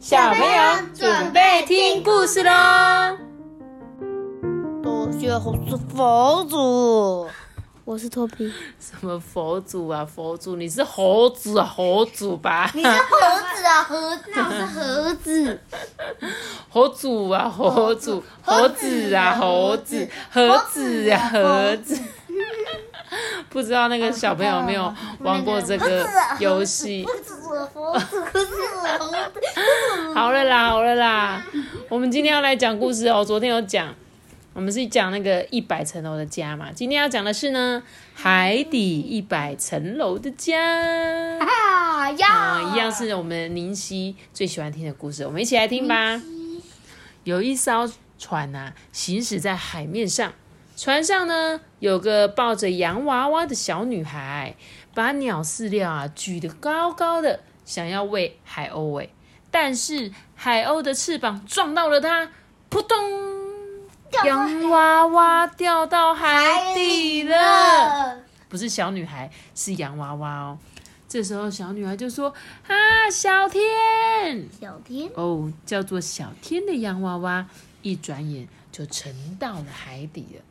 小朋友准备听故事喽！多谢我是佛祖，我是托比。什么佛祖啊，佛祖，你是猴子啊，猴子吧？你是猴子啊，猴子，那我是猴子。猴祖啊，猴祖，猴子啊，猴子，猴子啊，猴子。不知道那个小朋友有没有玩过这个游戏？好了啦，好了啦，我们今天要来讲故事哦。昨天有讲，我们是讲那个一百层楼的家嘛。今天要讲的是呢，海底一百层楼的家。啊呀，一样是我们宁溪最喜欢听的故事，我们一起来听吧。有一艘船啊，行驶在海面上。船上呢，有个抱着洋娃娃的小女孩，把鸟饲料啊举得高高的，想要喂海鸥喂，但是海鸥的翅膀撞到了它，扑通，洋娃娃掉到海底了。不是小女孩，是洋娃娃哦。这时候小女孩就说：“啊，小天，小天哦，叫做小天的洋娃娃，一转眼就沉到了海底了。”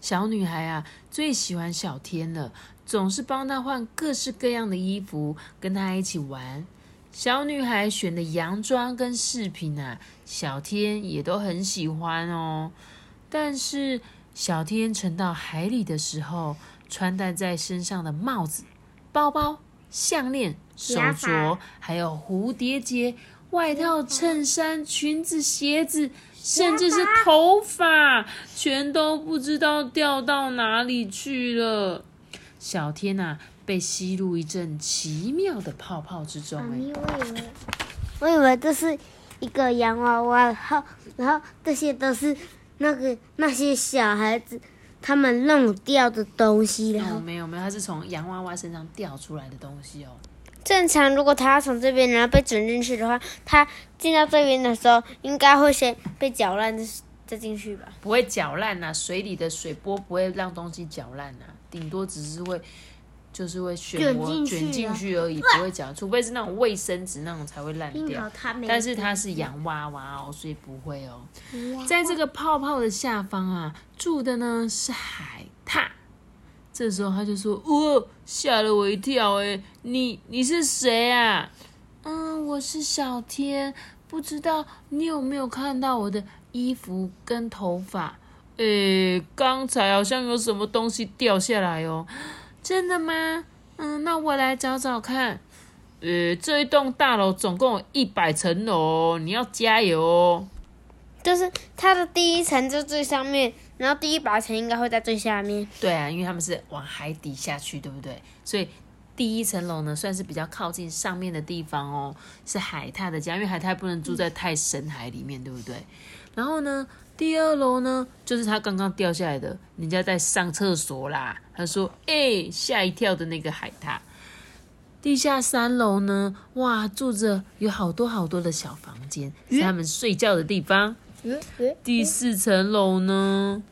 小女孩啊，最喜欢小天了，总是帮他换各式各样的衣服，跟他一起玩。小女孩选的洋装跟饰品啊，小天也都很喜欢哦。但是小天沉到海里的时候，穿戴在身上的帽子、包包、项链、手镯，还有蝴蝶结、外套、衬衫、裙子、鞋子。甚至是头发，全都不知道掉到哪里去了。小天呐，被吸入一阵奇妙的泡泡之中。我以为，我以为这是一个洋娃娃，然后，然后这些都是那个那些小孩子他们弄掉的东西。然后没有没有，它是从洋娃娃身上掉出来的东西哦。正常，如果他要从这边然后被卷进去的话，他进到这边的时候，应该会先被搅烂再再进去吧？不会搅烂呐，水里的水波不会让东西搅烂呐，顶多只是会就是会漩涡卷进去而已，不会讲。除非是那种卫生纸那种才会烂掉。但是它是洋娃娃哦，所以不会哦。在这个泡泡的下方啊，住的呢是海獭。这时候他就说：“哦，吓了我一跳！哎，你你是谁啊？嗯，我是小天，不知道你有没有看到我的衣服跟头发？哎，刚才好像有什么东西掉下来哦，真的吗？嗯，那我来找找看。呃，这一栋大楼总共有一百层楼，你要加油哦。”就是它的第一层就最上面，然后第一把层应该会在最下面。对啊，因为他们是往海底下去，对不对？所以第一层楼呢，算是比较靠近上面的地方哦，是海獭的家，因为海獭不能住在太深海里面，对不对？然后呢，第二楼呢，就是他刚刚掉下来的，人家在上厕所啦。他说：“哎，吓一跳的那个海獭。”地下三楼呢，哇，住着有好多好多的小房间，是他们睡觉的地方。第四层楼呢？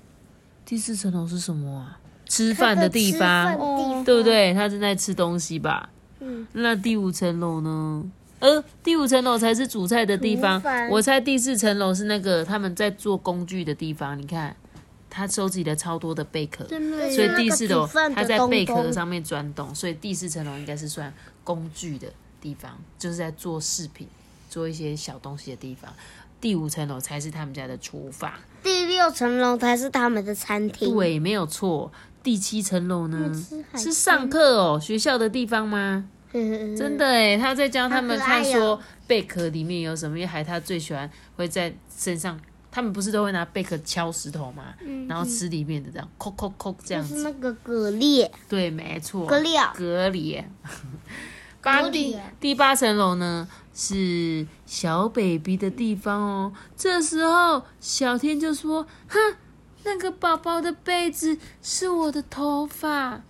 第四层楼是什么啊？吃饭的地方，对不对？他正在吃东西吧？嗯。那第五层楼呢？呃，第五层楼才是煮菜的地方。我猜第四层楼是那个他们在做工具的地方。你看，他收集了超多的贝壳，所以第四楼他在贝壳上面钻洞，所以第四层楼应该是算工具的地方，就是在做饰品、做一些小东西的地方。第五层楼才是他们家的厨房，第六层楼才是他们的餐厅。对，没有错。第七层楼呢？是上课哦，学校的地方吗？真的哎，他在教他们看说贝壳里面有什么，因为海獭最喜欢会在身上，他们不是都会拿贝壳敲石头嘛，然后吃里面的这样，扣扣扣这样子。是那个蛤蜊。对，没错。蛤蜊。蛤蜊。八第第八层楼呢？是小 baby 的地方哦。这时候，小天就说：“哼，那个宝宝的被子是我的头发。”“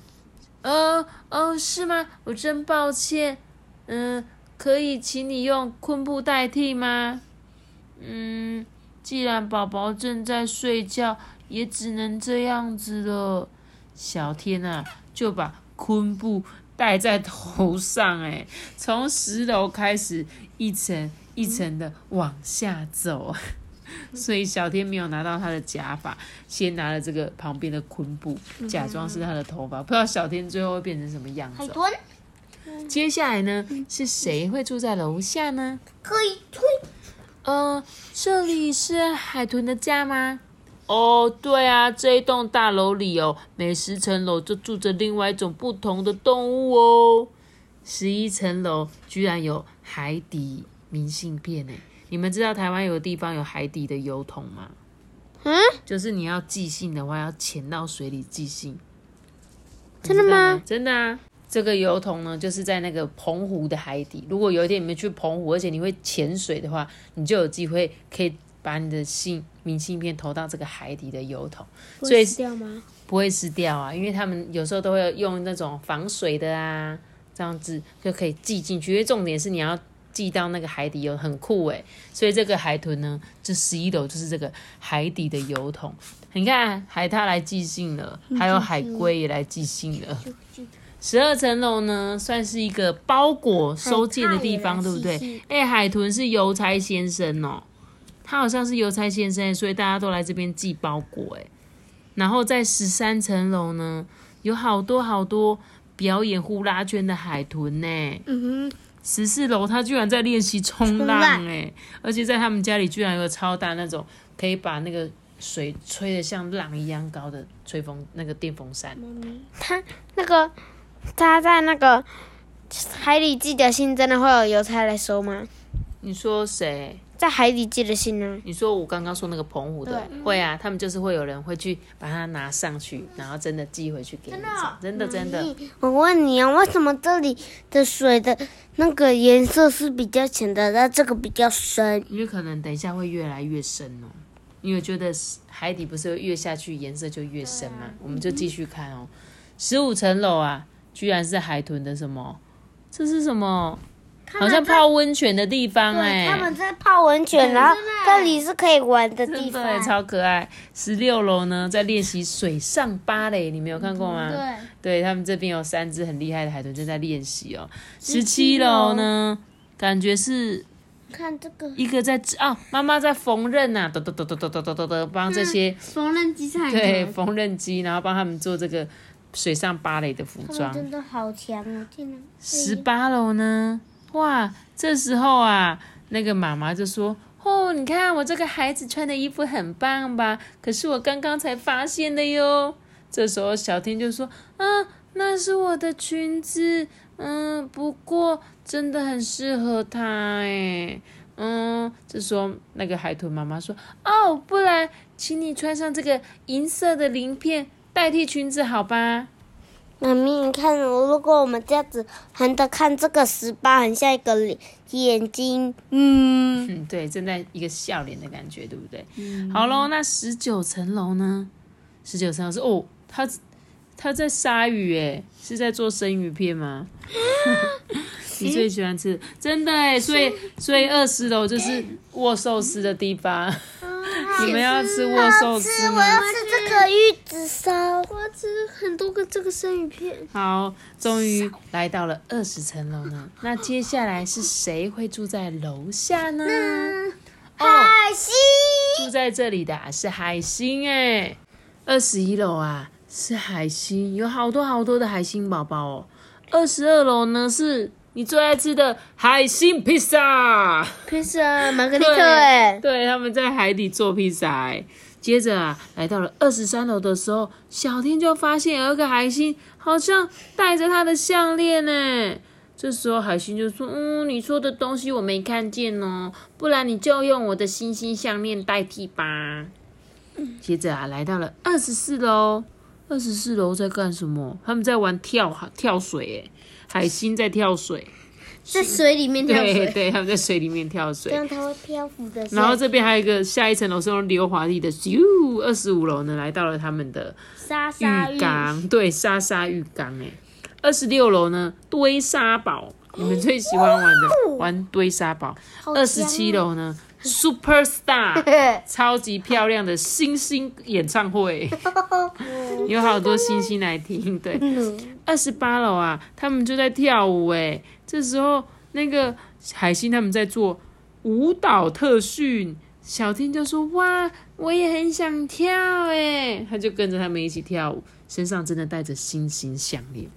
哦哦，是吗？我真抱歉。嗯，可以请你用昆布代替吗？”“嗯，既然宝宝正在睡觉，也只能这样子了。”小天啊，就把昆布戴在头上，哎，从十楼开始一层一层的往下走。所以小天没有拿到他的假发，先拿了这个旁边的昆布，假装是他的头发。不知道小天最后会变成什么样子。海豚接下来呢，是谁会住在楼下呢？可以推，呃，这里是海豚的家吗？哦，对啊，这一栋大楼里哦，每十层楼就住着另外一种不同的动物哦。十一层楼居然有海底明信片呢！你们知道台湾有个地方有海底的油桶吗？嗯，就是你要寄信的话，要潜到水里寄信。真的吗？真的啊。这个油桶呢，就是在那个澎湖的海底。如果有一天你们去澎湖，而且你会潜水的话，你就有机会可以把你的信明信片投到这个海底的油桶，所以掉吗？不会湿掉啊。因为他们有时候都会用那种防水的啊，这样子就可以寄进去。因为重点是你要寄到那个海底油，很酷诶。所以这个海豚呢，这十一楼就是这个海底的油桶。你看，海獭来寄信了，还有海龟也来寄信了。十二层楼呢，算是一个包裹收件的地方，对不对？哎、海豚是邮差先生哦，他好像是邮差先生，所以大家都来这边寄包裹。哎，然后在十三层楼呢，有好多好多表演呼啦圈的海豚呢。嗯哼，十四楼他居然在练习冲浪哎，而且在他们家里居然有个超大那种可以把那个水吹得像浪一样高的吹风那个电风扇。他那个他在那个海里寄的信，真的会有邮差来收吗？你说谁？在海底寄的信呢？你说我刚刚说那个澎湖的对会啊，他们就是会有人会去把它拿上去，然后真的寄回去给你，真的真的。我问你啊，为什么这里的水的那个颜色是比较浅的，那这个比较深？因为可能等一下会越来越深哦，因为觉得海底不是会越下去颜色就越深嘛，我们就继续看哦。十五层楼啊，居然是海豚的什么？这是什么？好像泡温泉的地方哎、他们在泡温泉，然后这里是可以玩的地方。超可爱。十六楼呢，在练习水上芭蕾，你们有看过吗？对，对他们这边有三只很厉害的海豚正在练习哦。十七楼呢，感觉是看这个一个在哦，妈妈在缝纫呐、哒哒哒哒哒哒哒哒哒，帮这些缝纫机菜对缝纫机，然后帮他们做这个水上芭蕾的服装。真的好强哦！天哪，十八楼呢，哇，这时候啊，那个妈妈就说：“哦，你看我这个孩子穿的衣服很棒吧？可是我刚刚才发现的哟。”这时候小天就说：“啊，那是我的裙子，嗯，不过真的很适合他哎。”嗯，这时候那个海豚妈妈说：“哦，不然请你穿上这个银色的鳞片代替裙子好吧？”妈咪，你看，如果我们这样子横着看这个十八，很像一个脸眼睛，嗯，嗯，对，正在一个笑脸的感觉，对不对？好喽，那十九层楼呢？十九层楼是哦，他他在鲨鱼，诶，是在做生鱼片吗？你最喜欢吃，真的哎，所以所以二十楼就是握寿司的地方。你们要吃握寿司吗？我要吃这个玉子烧，我要吃很多个这个生鱼片。好，终于来到了二十层楼呢。那接下来是谁会住在楼下呢？哦，海星，住在这里的啊是海星哎，二十一楼啊是海星，有好多好多的海星宝宝哦。二十二楼呢是你最爱吃的海星披萨，披萨玛格丽特哎，对，他们在海底做披萨哎。接着啊，来到了二十三楼的时候，小天就发现有一个海星好像戴着他的项链呢。这时候海星就说：“嗯，你说的东西我没看见哦，不然你就用我的星星项链代替吧。”接着啊，来到了二十四楼，二十四楼在干什么？他们在玩跳跳水，哎，海星在跳水，在水里面跳水，对对，他们在水里面跳水这。样它会漂浮的。然后这边还有一个下一层楼是用溜滑梯的，咻，二十五楼呢来到了他们的沙沙浴缸，对，沙沙浴缸哎。二十六楼呢堆沙堡，你们最喜欢玩的玩堆沙堡。二十七楼呢 Super Star，超级漂亮的星星演唱会。有好多星星来听。对，嗯二十八楼啊，他们就在跳舞哎。这时候那个海星他们在做舞蹈特训，小天就说：“哇，我也很想跳哎！”他就跟着他们一起跳舞，身上真的带着星星项链。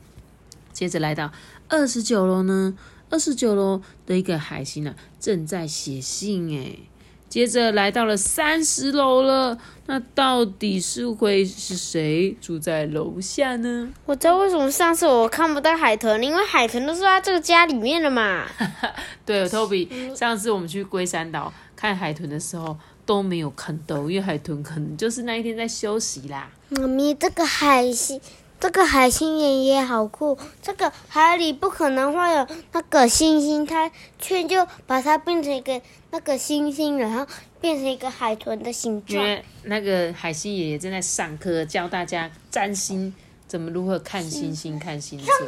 接着来到二十九楼呢，二十九楼的一个海星啊，正在写信哎。接着来到了三十楼了，那到底是会是谁住在楼下呢？我知道为什么上次我看不到海豚，因为海豚都是在这个家里面的嘛。对，Toby，上次我们去龟山岛看海豚的时候都没有看到，因为海豚可能就是那一天在休息啦。妈咪，这个海星，这个海星爷爷好酷。这个海里不可能会有那个星星，他却就把它变成一个那个星星，然后变成一个海豚的形状。因为那个海星爷爷正在上课，教大家占星，怎么如何看星星、看星座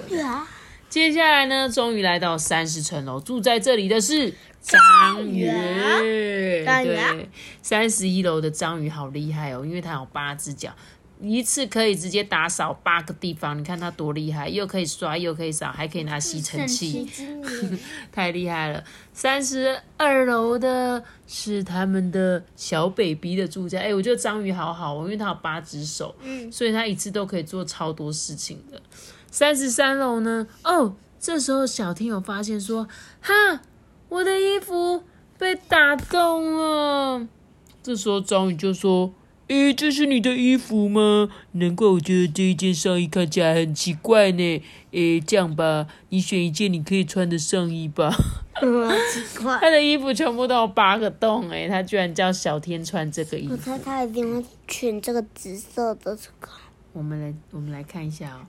接下来呢，终于来到三十层楼，住在这里的是章鱼。章鱼啊对，三十一楼的章鱼好厉害哦，因为它有八只脚，一次可以直接打扫八个地方。你看它多厉害，又可以刷，又可以扫，还可以拿吸尘器，太厉害了。三十二楼的是他们的小 baby 的住家。哎，我觉得章鱼好好哦，因为它有八只手，嗯所以它一次都可以做超多事情的。三十三楼呢？哦，这时候小天友发现说，哈，我的衣服被打洞了。这时候章鱼就说：“诶，这是你的衣服吗？难怪我觉得这一件上衣看起来很奇怪呢。诶，这样吧，你选一件你可以穿的上衣吧。”奇怪。他的衣服全部都有八个洞，诶，他居然叫小天穿这个衣服。我猜他一定会选这个紫色的这个，我们来，我们来看一下哦。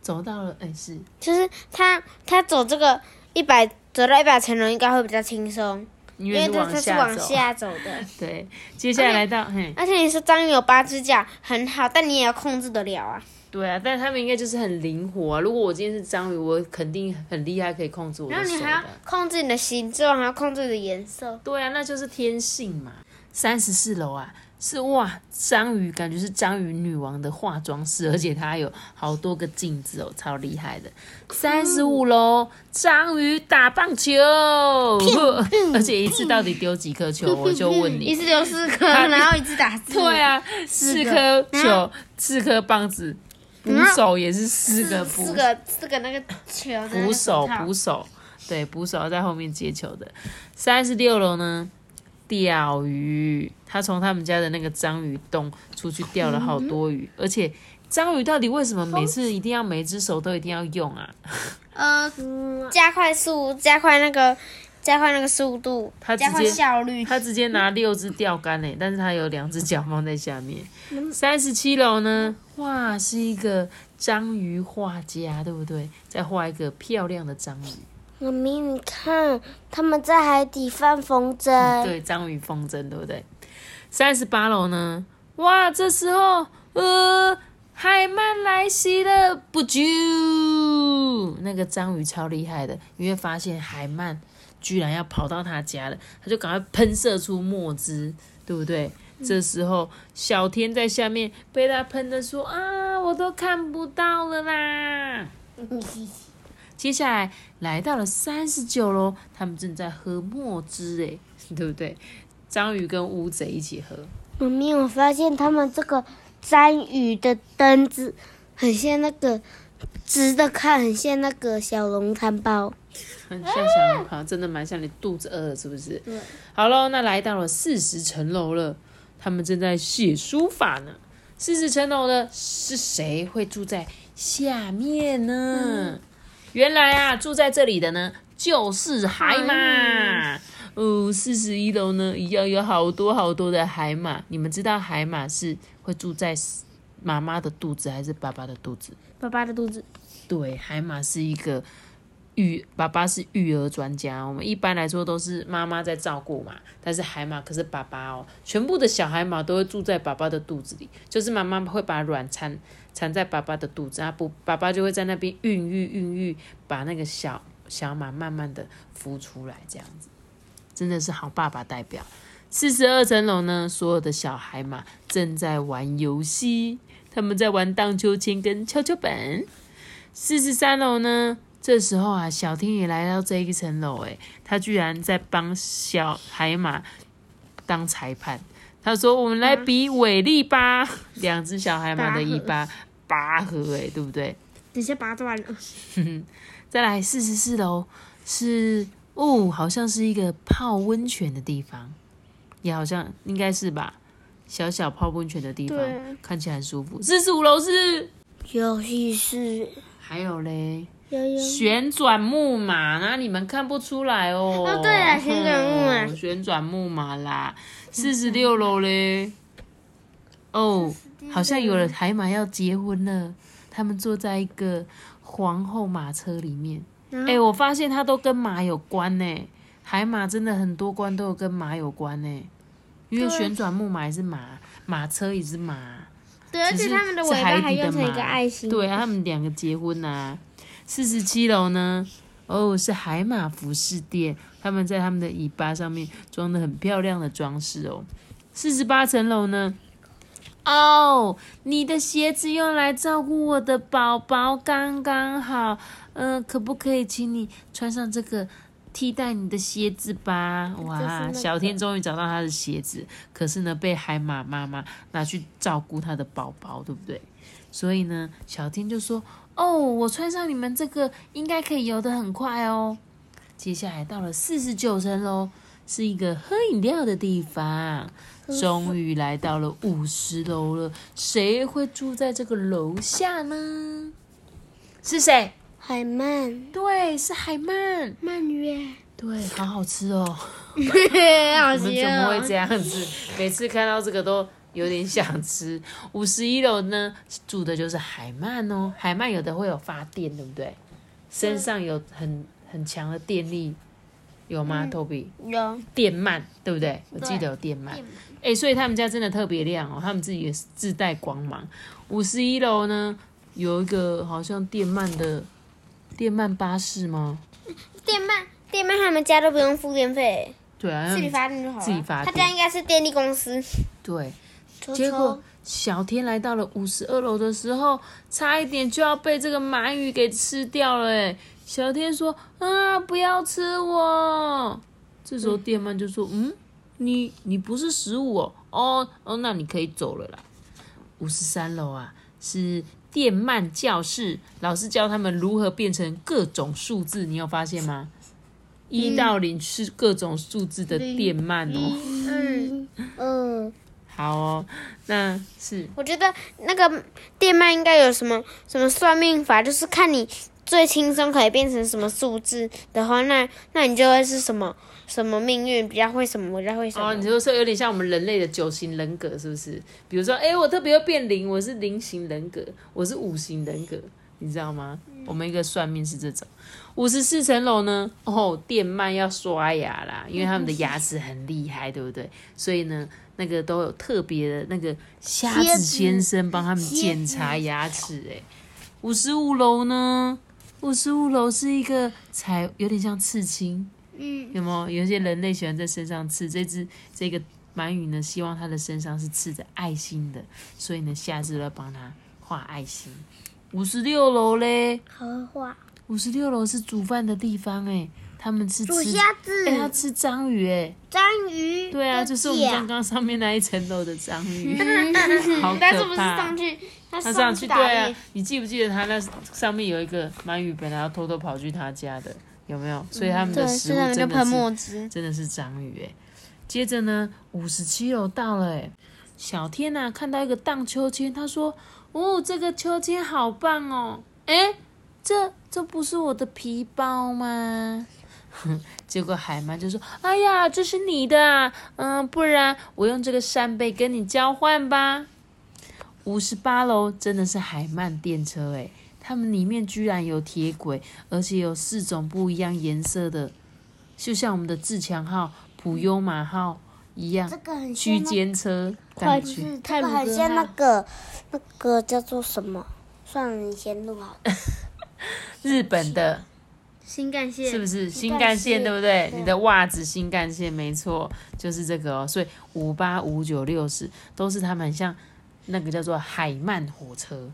走到了，哎，是就是他他走这个一百走到一百层楼应该会比较轻松，因为是因为他他是往下走。的。对，接下来来到，嘿，而且你说章鱼有八只脚很好，但你也要控制得了啊。对啊，但是他们应该就是很灵活、啊。如果我今天是章鱼，我肯定很厉害，可以控制我的手然后你还要。控制你的形状，还要控制你的颜色。对啊，那就是天性嘛。三十四楼啊，是哇，章鱼感觉是章鱼女王的化妆室，而且它有好多个镜子哦，超厉害的。三十五楼，章鱼打棒球，而且一次到底丢几颗球？我就问你。一次丢四颗，他 然后一次打四。对啊，四颗球，四颗棒子，捕手也是四个捕四个四个那个球捕手，捕手，对，捕手要在后面接球的。三十六楼呢，钓鱼，他从他们家的那个章鱼洞出去钓了好多鱼，而且章鱼到底为什么每次一定要每只手都一定要用啊？呃，加快速，加快那个，加快那个速度，加快他直接效率。他直接拿六只钓竿呢，但是他有两只脚放在下面。三十七楼呢，哇，是一个章鱼画家，对不对？再画一个漂亮的章鱼。妈咪，你看他们在海底放风筝。对，章鱼风筝，对不对？三十八楼呢？哇，这时候，呃，海鳗来袭了，不啾！那个章鱼超厉害的，因为发现海鳗居然要跑到他家了，他就赶快喷射出墨汁，对不对？这时候，小天在下面被他喷的说啊，我都看不到了啦。接下来来到了三十九楼，他们正在喝墨汁，哎，对不对？章鱼跟乌贼一起喝，妈咪，我发现他们这个章鱼的灯子很像那个直的看，很像那个小笼汤包。很像小龙袍，真的蛮像你肚子饿了，是不是？对。好喽，那来到了四十层楼了，他们正在写书法呢。四十层楼的是谁会住在下面呢？原来啊，住在这里的呢就是海马。哦，四十一楼呢，一样有好多好多的海马。你们知道海马是会住在妈妈的肚子还是爸爸的肚子？爸爸的肚子。对，海马是一个育，爸爸是育儿专家。我们一般来说都是妈妈在照顾嘛，但是海马可是爸爸哦。全部的小海马都会住在爸爸的肚子里，就是妈妈会把卵产藏在爸爸的肚子，啊不，爸爸就会在那边孕育孕育，把那个小小马慢慢的孵出来，这样子，真的是好爸爸代表。四十二层楼呢，所有的小海马正在玩游戏。他他们在玩荡秋千跟跷跷板。四十三楼呢，这时候啊，小天也来到这一层楼，诶，他居然在帮小海马当裁判。他说：“我们来比尾力吧。”两只小海马的尾巴。拔河，哎，对不对？等下拔断了。再来四十四楼。是哦，好像是一个泡温泉的地方，也好像应该是吧，小小泡温泉的地方，看起来很舒服。四十五楼是。游戏室，还有嘞，旋转木马，那你们看不出来哦。哦，对啊，旋转木马，旋转木马啦。四十六楼嘞，哦，好像有了海马要结婚了，他们坐在一个。皇后马车里面，哎，我发现它都跟马有关呢。海马真的很多关都有跟马有关呢，因为旋转木马也是马，马车也是马。对，而且他们的尾巴还用成一个爱心。对啊，他们两个结婚呐。四十七楼呢？哦，是海马服饰店，他们在他们的尾巴上面装的很漂亮的装饰哦。四十八层楼呢？哦，你的鞋子用来照顾我的宝宝刚刚好，嗯，可不可以请你穿上这个替代你的鞋子吧？哇，小天终于找到他的鞋子，可是呢，被海马妈妈拿去照顾他的宝宝，对不对？所以呢，小天就说：“哦，我穿上你们这个，应该可以游得很快哦。”接下来到了四十九层喽，是一个喝饮料的地方。终于来到了五十楼了，谁会住在这个楼下呢？是谁？海曼。对，是海曼。鳗鱼。对，好好吃哦。好吃。我们怎么会这样子？每次看到这个都有点想吃。五十一楼呢，住的就是海鳗哦。海鳗有的会有发电，对不对？身上有很很强的电力，有吗？Toby？有。电鳗，对不对？我记得有电鳗。哎，所以他们家真的特别亮哦，他们自己也是自带光芒。五十一楼呢，有一个好像电鳗的电鳗巴士吗？电鳗，电鳗他们家都不用付电费，对啊，自己发电就好了。自己发，他家应该是电力公司。对，结果小天来到了五十二楼的时候，差一点就要被这个鳗鱼给吃掉了。哎，小天说：“啊，不要吃我！”这时候电鳗就说：“嗯。”你你不是食物哦哦哦，那你可以走了啦。五十三楼啊，是电鳗教室，老师教他们如何变成各种数字。你有发现吗？一到零是各种数字的电鳗哦。嗯嗯，好哦，那是。我觉得那个电鳗应该有什么什么算命法，就是看你最轻松可以变成什么数字的话，那那你就会是什么。什么命运比较会什么，比较会什么？哦，你就说有点像我们人类的九型人格，是不是？比如说，哎，我特别会变零，我是零型人格，我是五型人格，你知道吗？我们一个算命是这种。五十四层楼呢？哦，电鳗要刷牙啦，因为他们的牙齿很厉害，对不对？所以呢，那个都有特别的那个瞎子先生帮他们检查牙齿。哎，五十五楼呢？五十五楼是一个彩，有点像刺青。嗯，有没有有些人类喜欢在身上刺？这只这个鳗鱼呢，希望它的身上是刺着爱心的，所以呢，下次要帮它画爱心。五十六楼嘞，好画。五十六楼是煮饭的地方哎，他们是煮虾子，哎，他吃章鱼哎，章鱼，对啊，就是我们刚刚上面那一层楼的章鱼，好可怕。但是不是上去，他上去对啊，你记不记得他那上面有一个鳗鱼，本来要偷偷跑去他家的。有没有？所以他们的食物真的是真的是章鱼哎。接着呢，五十七楼到了哎，小天呐看到一个荡秋千，他说：“哦，这个秋千好棒哦！”哎，这这不是我的皮包吗？结果海曼就说：“哎呀，这是你的，嗯，不然我用这个扇贝跟你交换吧。”五十八楼真的是海曼电车诶。它们里面居然有铁轨，而且有四种不一样颜色的，就像我们的自强号、普悠玛号一样。这个很区间车，感觉这个很像那个那个叫做什么？算了，你先录好。日本的新干线是不是新干线？对不对？你的袜子新干线没错，就是这个哦。所以五八五九六十都是他们像那个叫做海曼火车，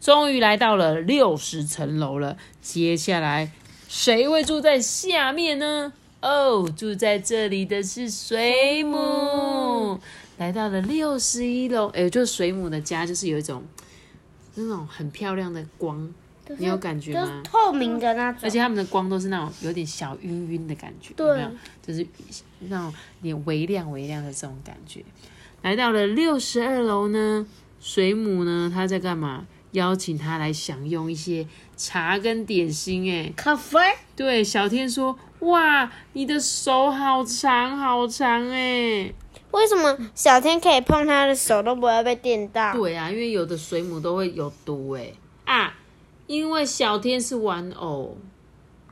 终于来到了六十层楼了。接下来谁会住在下面呢？哦，住在这里的是水母。来到了六十一楼，哎，就是水母的家，就是有一种那种很漂亮的光，你有感觉就是吗？透明的那种而。且他们的光都是那种有点小晕晕的感觉，对有没有？就是那种有点微亮微亮的这种感觉。来到了六十二楼呢，水母呢，他在干嘛？邀请他来享用一些茶跟点心。哎，咖啡，对，小天说：“哇，你的手好长好长哎。为什么小天可以碰他的手都不会被电到？对啊，因为有的水母都会有毒哎啊，因为小天是玩偶。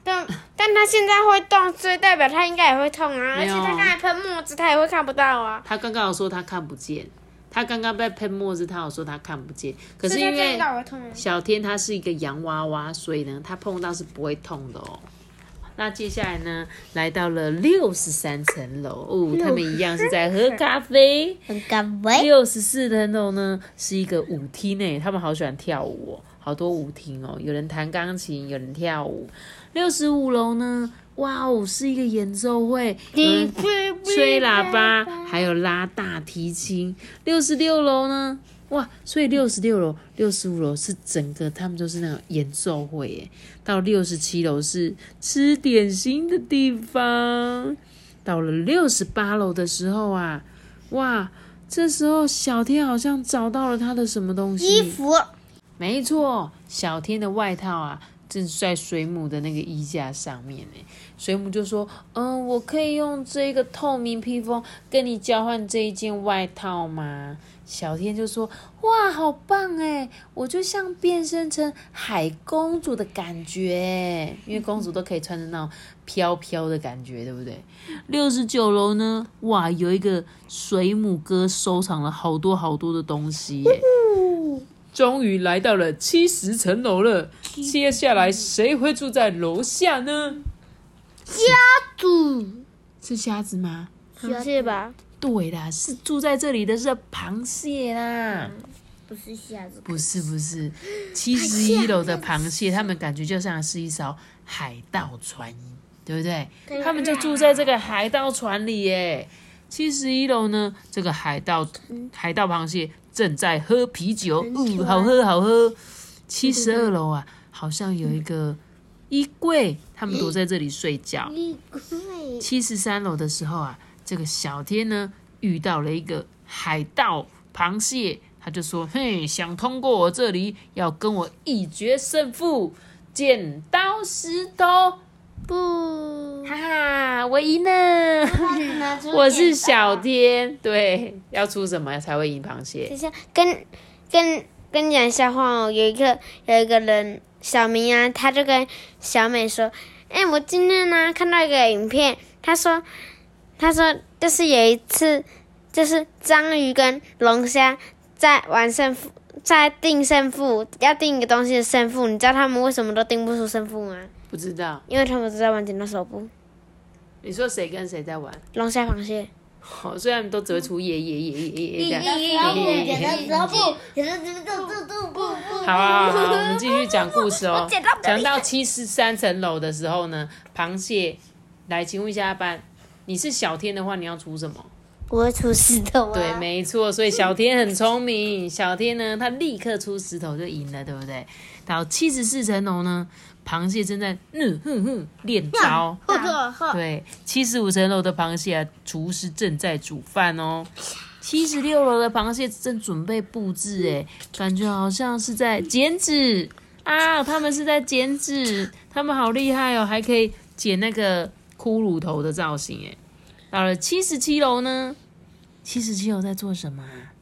但但他现在会动，所以代表他应该也会痛啊。而且他刚才喷墨汁，他也会看不到啊。他刚刚有说他看不见，他刚刚被喷墨汁，他有说他看不见。可是因为。小天他是一个洋娃娃，所以呢，他碰到是不会痛的哦。那接下来呢，来到了六十三层楼哦，他们一样是在喝咖啡。很干杯。六十四层楼呢是一个舞厅诶，他们好喜欢跳舞哦，好多舞厅哦，有人弹钢琴，有人跳舞。六十五楼呢，哇哦，是一个演奏会，有人吹喇叭，还有拉大提琴。六十六楼呢，哇，所以六十六楼、六十五楼是整个他们都是那种演奏会耶。到六十七楼是吃点心的地方。到了六十八楼的时候啊，哇，这时候小天好像找到了他的什么东西。衣服，没错，小天的外套啊，正在水母的那个衣架上面呢。水母就说：“嗯，我可以用这个透明披风跟你交换这一件外套吗？”小天就说：“哇，好棒哎！我就像变身成海公主的感觉，因为公主都可以穿着那种飘飘的感觉，对不对？”六十九楼呢，哇，有一个水母哥收藏了好多好多的东西耶。终于来到了七十层楼了，接下来谁会住在楼下呢？主是虾子吗？螃蟹吧？对啦，是住在这里的是螃蟹啦。不是虾子。不是不是，七十一楼的螃蟹，他们感觉就像是一艘海盗船，对不对？对他们就住在这个海盗船里耶。七十一楼呢，这个海盗海盗螃蟹正在喝啤酒，嗯，好喝好喝。七十二楼啊，好像有一个衣柜，他们躲在这里睡觉。衣柜。七十三楼的时候啊，这个小天呢遇到了一个海盗螃蟹，他就说：“嘿，想通过我这里，要跟我一决胜负，剪刀石头，不。哈哈，我赢了！我 是小天，对，要出什么才会赢螃蟹？等一下，跟跟跟你讲笑话哦。有一个有一个人，小明啊，他就跟小美说：“哎、我今天呢看到一个影片，他说他说就是有一次，就是章鱼跟龙虾在玩胜负，在定胜负，要定一个东西的胜负。你知道他们为什么都定不出胜负吗？不知道。因为他们都在玩剪刀手布，你说谁跟谁在玩？龙虾、螃蟹。好，虽然都只会出耶耶耶耶耶耶这样。好啊，好啊，我们继续讲故事哦。讲到七十三层楼的时候呢，螃蟹来，请问一下阿班，你是小天的话，你要出什么？我会出石头啊！对，没错，所以小天很聪明。小天呢，他立刻出石头就赢了，对不对？到七十四层楼呢，螃蟹正在嗯哼哼练招。对，七十五层楼的螃蟹啊，厨师正在煮饭哦。七十六楼的螃蟹正准备布置，哎，感觉好像是在剪纸啊！他们是在剪纸，他们好厉害哦，还可以剪那个骷髅头的造型，哎。到了七十七楼呢，七十七楼在做什么啊？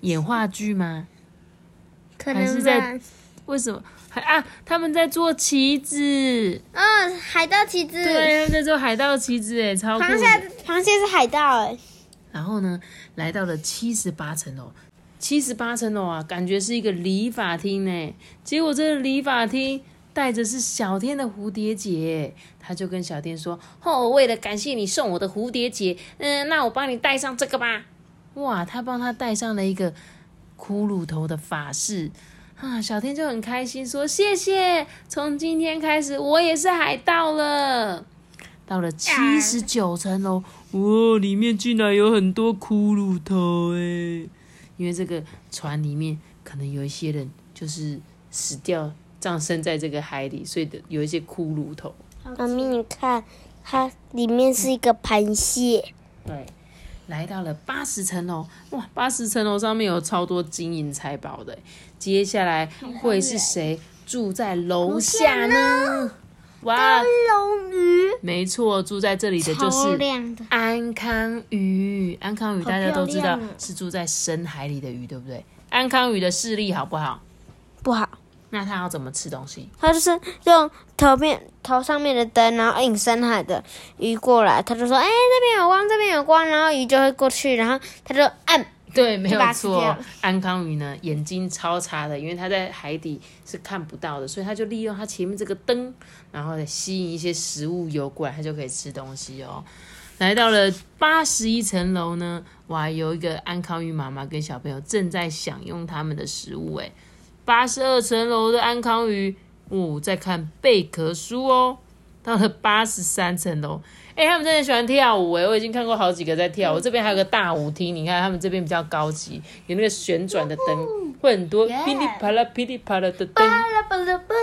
演话剧吗？可还是在吧。为什么？还啊，他们在做旗子，嗯，海盗旗子。对，他们在做海盗旗子，哎，超酷的。螃蟹，螃蟹是海盗哎。然后呢，来到了七十八层楼，七十八层楼啊，感觉是一个理发厅呢。结果这个理发厅带着是小天的蝴蝶结，他就跟小天说：“哦，为了感谢你送我的蝴蝶结，嗯，那我帮你戴上这个吧。”哇，他帮他戴上了一个骷髅头的法式啊，小天就很开心说谢谢，从今天开始我也是海盗了。到了七十九层楼，哇，里面竟然有很多骷髅头哎！因为这个船里面可能有一些人就是死掉，葬身在这个海里，所以的有一些骷髅头。妈咪，你看，它里面是一个螃蟹。对，来到了八十层楼，哇，八十层楼上面有超多金银财宝的。接下来会是谁住在楼下呢？哇，龙鱼，没错，住在这里的就是。安康鱼。安康鱼大家都知道是住在深海里的鱼，对不对？安康鱼的视力好不好？不好，那他要怎么吃东西？他就是用头面头上面的灯，然后引深海的鱼过来，他就说：“哎、这边有光，这边有光。”然后鱼就会过去，然后他就按。对，没有错。安康鱼呢，眼睛超差的，因为它在海底是看不到的，所以它就利用它前面这个灯，然后吸引一些食物游过来，它就可以吃东西哦。来到了八十一层楼呢，哇，有一个安康鱼妈妈跟小朋友正在享用他们的食物。哎，八十二层楼的安康鱼，哦，在看贝壳书哦。到了八十三层楼，哎、他们真的喜欢跳舞哎，我已经看过好几个在跳舞。这边还有个大舞厅，你看他们这边比较高级，有那个旋转的灯，会很多噼里啪啦噼里啪啦的灯，巴拉巴拉巴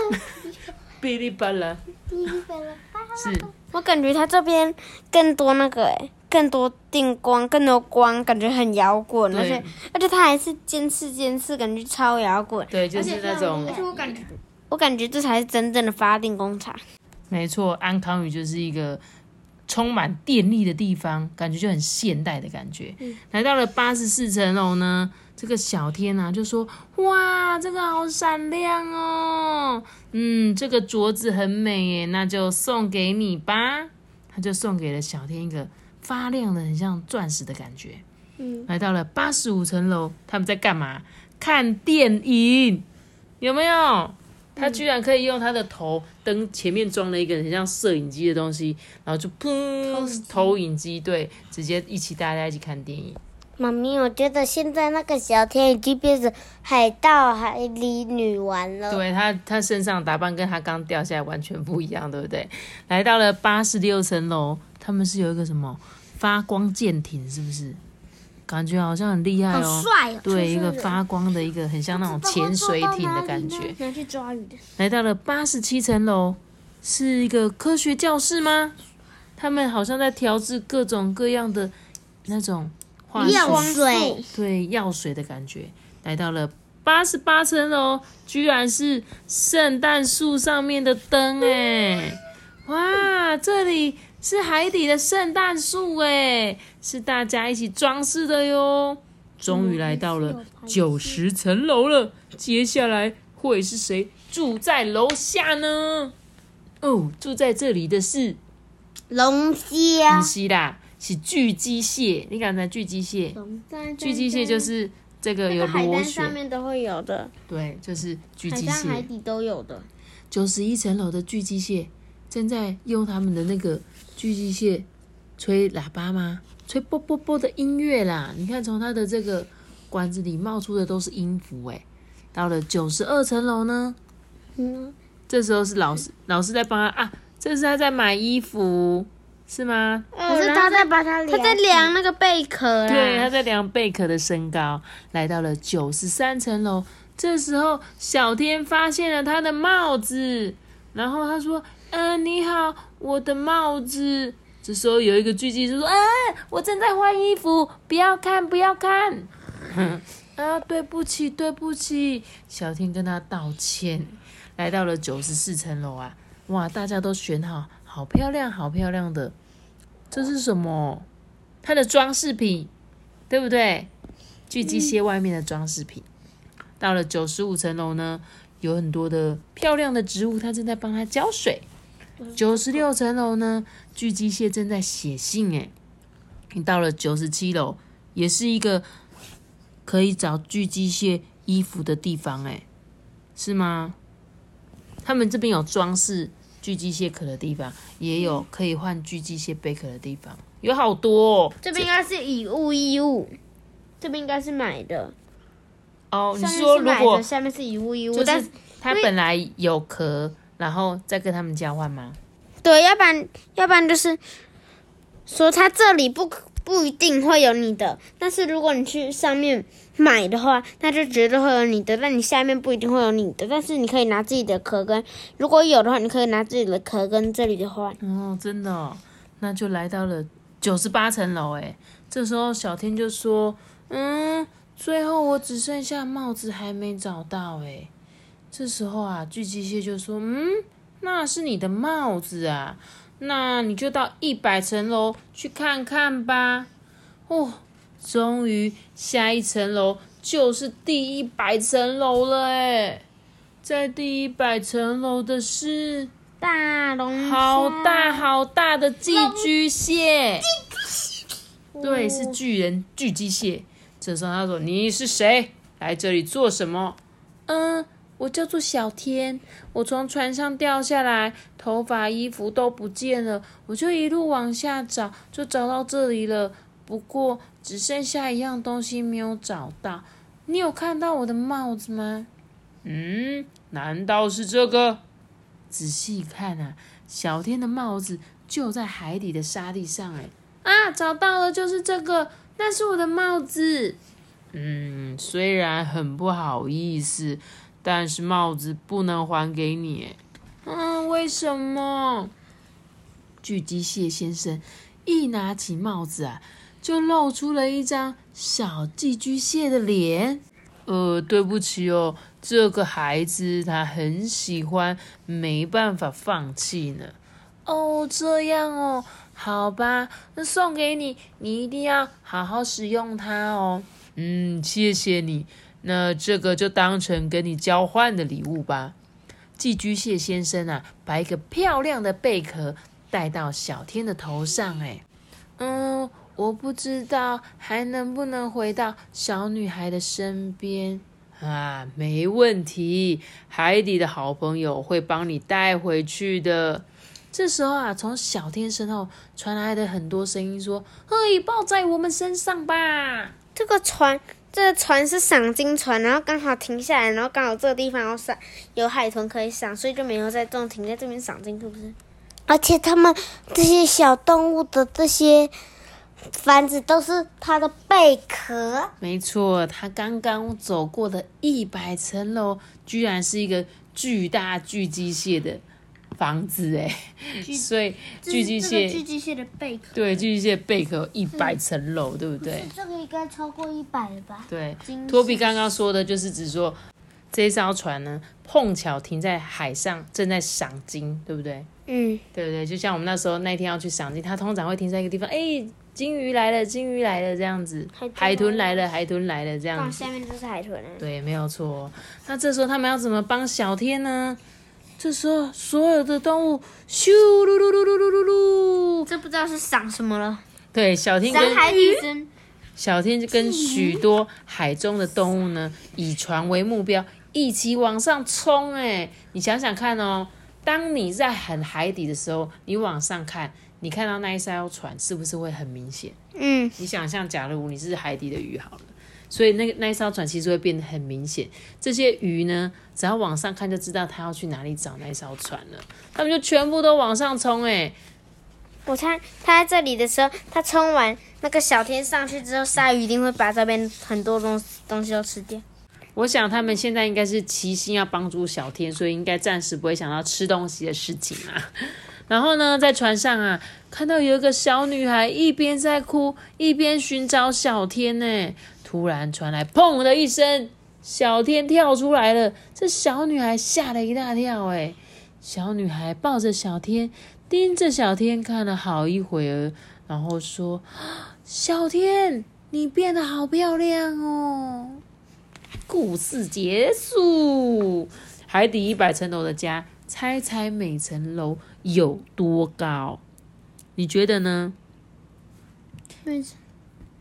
噼里啪啦，是我感觉它这边更多那个哎，更多电光，更多光，感觉很摇滚，而且而且它还是尖刺尖刺，感觉超摇滚。对，就是那种而且我感觉，我感觉这才是真正的发电工厂。没错，安康鱼就是一个充满电力的地方，感觉就很现代的感觉。来到了八十四层楼呢，这个小天啊就说：“哇，这个好闪亮哦，嗯，这个镯子很美耶，那就送给你吧。”他就送给了小天一个发亮的、很像钻石的感觉。嗯，来到了八十五层楼，他们在干嘛？看电影，有没有？他居然可以用他的头灯前面装了一个很像摄影机的东西，然后就砰，投影机，对，直接一起大家一起看电影。妈咪，我觉得现在那个小天已经变成海盗海里女王了。对他，他身上打扮跟他刚掉下来完全不一样，对不对？来到了八十六层楼，他们是有一个什么发光舰艇，是不是？感觉好像很厉害好哦。帅哦！对，一个发光的一个很像那种潜水艇的感觉。拿去抓鱼的。来到了八十七层楼，是一个科学教室吗？他们好像在调制各种各样的那种化药学，水，对药水的感觉。来到了八十八层楼，居然是圣诞树上面的灯哎！哇，这里是海底的圣诞树哎，是大家一起装饰的哟。终于来到了九十层楼了，接下来会是谁住在楼下呢？哦，住在这里的是龙虾不。是啦，是巨机蟹。你刚才巨机蟹，巨机蟹就是这个有螺海单上，面都会有的，对，就是巨机海海。底都有的。九十一层楼的巨机蟹正在用他们的那个巨机蟹吹喇叭吗？吹啵啵啵的音乐啦！你看，从它的这个管子里冒出的都是音符哎。到了九十二层楼呢，嗯，这时候是老师，老师在帮他啊，这是他在买衣服是吗？可是他在把它，他在量那个贝壳啦。对，他在量贝壳的身高，来到了九十三层楼。这时候，小天发现了他的帽子，然后他说：“嗯、你好，我的帽子。”这时候有一个狙击就说：“啊，我正在换衣服，不要看，不要看。”啊，对不起，对不起，小天跟他道歉。来到了九十四层楼啊，哇，大家都选好，好漂亮，好漂亮的。这是什么？它的装饰品，对不对？巨机蟹外面的装饰品。到了九十五层楼呢，有很多的漂亮的植物，它正在帮它浇水。九十六层楼呢，巨机蟹正在写信。哎，你到了九十七楼，也是一个可以找巨机蟹衣服的地方。哎，是吗？他们这边有装饰巨机蟹壳的地方，也有可以换巨机蟹贝壳的地方，有好多哦。这边应该是以物易物，这边应该是买的。哦，你说如果是买的，下面是以物易物，就是但是它本来有壳，然后再跟他们交换吗？对，要不然要不然就是说它这里不不一定会有你的，但是如果你去上面买的话，那就绝对会有你的，但你下面不一定会有你的，但是你可以拿自己的壳跟，如果有的话，你可以拿自己的壳跟这里的换。哦，真的哦，那就来到了九十八层楼哎。这时候小天就说：“嗯，最后我只剩下帽子还没找到哎。”这时候啊，巨机械就说：“嗯，那是你的帽子啊，那你就到一百层楼去看看吧。”哦，终于下一层楼就是第一百层楼了哎，在第一百层楼的是。大龙好大好大的寄居蟹，对，是巨人巨机蟹。这时候他说：“你是谁？来这里做什么？”嗯，我叫做小天，我从船上掉下来，头发、衣服都不见了，我就一路往下找，就找到这里了。不过只剩下一样东西没有找到。你有看到我的帽子吗？嗯，难道是这个？仔细看啊，小天的帽子就在海底的沙地上。哎，啊，找到了，就是这个，那是我的帽子。嗯，虽然很不好意思，但是帽子不能还给你。嗯，为什么？巨机蟹先生一拿起帽子啊，就露出了一张小寄居蟹的脸。呃，对不起哦，这个孩子他很喜欢，没办法放弃呢。哦，这样哦，好吧，那送给你，你一定要好好使用它哦。嗯，谢谢你。那这个就当成跟你交换的礼物吧。寄居蟹先生啊，把一个漂亮的贝壳戴到小天的头上。哎，嗯。我不知道还能不能回到小女孩的身边啊？没问题，海底的好朋友会帮你带回去的。这时候啊，从小天身后传来的很多声音说：“嘿，抱在我们身上吧！”这个船，这个船是赏金船，然后刚好停下来，然后刚好这个地方有赏有海豚可以赏，所以就没有在动，停在这边赏金，是不是？而且他们这些小动物的这些。房子都是它的贝壳，没错。它刚刚走过的一百层楼，居然是一个巨大巨机械的房子哎！所以巨巨蟹，巨巨蟹的贝壳，对，巨巨蟹贝壳一百层楼，对不对？这个应该超过一百了吧？对，托比刚刚说的就是指说，这艘船呢碰巧停在海上，正在赏金，对不对？嗯，对不对？就像我们那时候那天要去赏金，它通常会停在一个地方，哎。金鱼来了，金鱼来了，这样子，海豚来了，海豚来了，这样子。下面就是海豚对，没有错。那这时候他们要怎么帮小天呢？这时候所有的动物咻噜噜噜噜噜噜噜，这不知道是赏什么了。对，小天跟海底针。小天就跟许多海中的动物呢，以船为目标，一起往上冲。哎，你想想看哦，当你在很海底的时候，你往上看。你看到那一艘船是不是会很明显？嗯，你想象，假如你是海底的鱼好了，所以那个那一艘船其实会变得很明显。这些鱼呢，只要往上看就知道它要去哪里找那一艘船了。他们就全部都往上冲。哎，我猜他在这里的时候，他冲完那个小天上去之后，鲨鱼一定会把这边很多东东西都吃掉。我想他们现在应该是齐心要帮助小天，所以应该暂时不会想到吃东西的事情啊。然后呢，在船上啊，看到有一个小女孩一边在哭，一边寻找小天呢。突然传来“砰”的一声，小天跳出来了。这小女孩吓了一大跳，哎，小女孩抱着小天，盯着小天看了好一会儿，然后说：“小天，你变得好漂亮哦。”故事结束。海底一百层楼的家，猜猜每层楼？有多高？你觉得呢？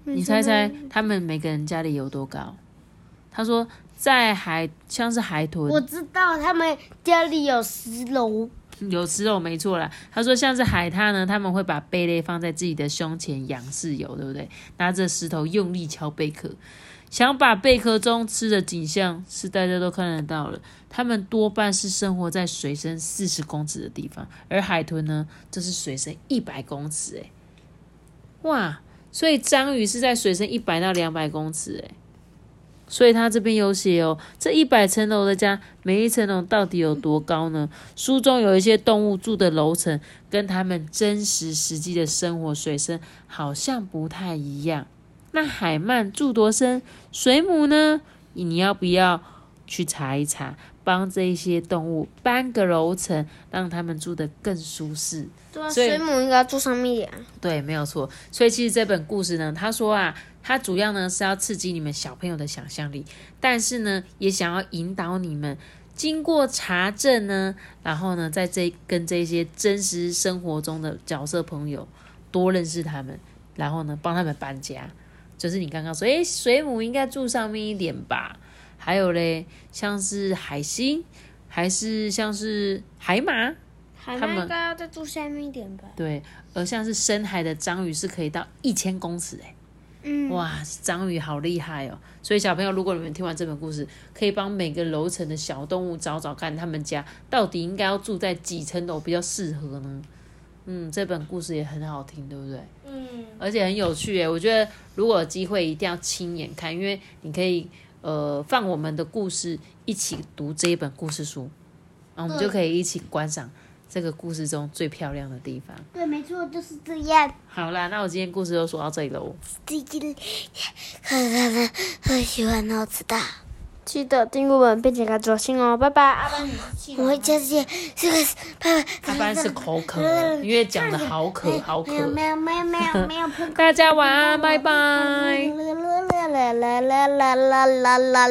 你猜猜他们每个人家里有多高？他说在海像是海豚，我知道他们家里有十楼，有十楼没错啦。他说像是海獭呢，他们会把贝类放在自己的胸前仰视游，对不对？拿着石头用力敲贝壳。想把贝壳中吃的景象是大家都看得到了。他们多半是生活在水深四十公尺的地方，而海豚呢，这是水深一百公尺。诶，哇！所以章鱼是在水深一百到两百公尺。诶，所以它这边有写哦，这一百层楼的家，每一层楼到底有多高呢？书中有一些动物住的楼层，跟它们真实实际的生活水深好像不太一样。那海鳗住多深？水母呢？你要不要去查一查？帮这些动物搬个楼层，让他们住得更舒适。对啊，水母应该住上面一点。对，没有错。所以其实这本故事呢，他说啊，它主要呢是要刺激你们小朋友的想象力，但是呢，也想要引导你们经过查证呢，然后呢，在这跟这些真实生活中的角色朋友多认识他们，然后呢，帮他们搬家。就是你刚刚说，诶，水母应该住上面一点吧。还有嘞，像是海星，还是像是海马，海马应该要再住下面一点吧？对，而像是深海的章鱼是可以到一千公尺哎，嗯，哇，章鱼好厉害哦！所以小朋友，如果你们听完这本故事，可以帮每个楼层的小动物找找看，他们家到底应该要住在几层楼比较适合呢？嗯，这本故事也很好听，对不对？嗯，而且很有趣哎，我觉得如果有机会一定要亲眼看，因为你可以。呃，放我们的故事一起读这一本故事书，然后我们就可以一起观赏这个故事中最漂亮的地方。对，没错，就是这样。好啦，那我今天故事就说到这里喽。最近 很很喜欢好吃的，记得订阅我们并且给左心哦，拜拜。阿班，我会加些这个，拜拜。阿班是口渴，因为讲的好渴好渴。没有没有没有没有大家晚安，拜拜。啦啦啦啦啦啦啦啦。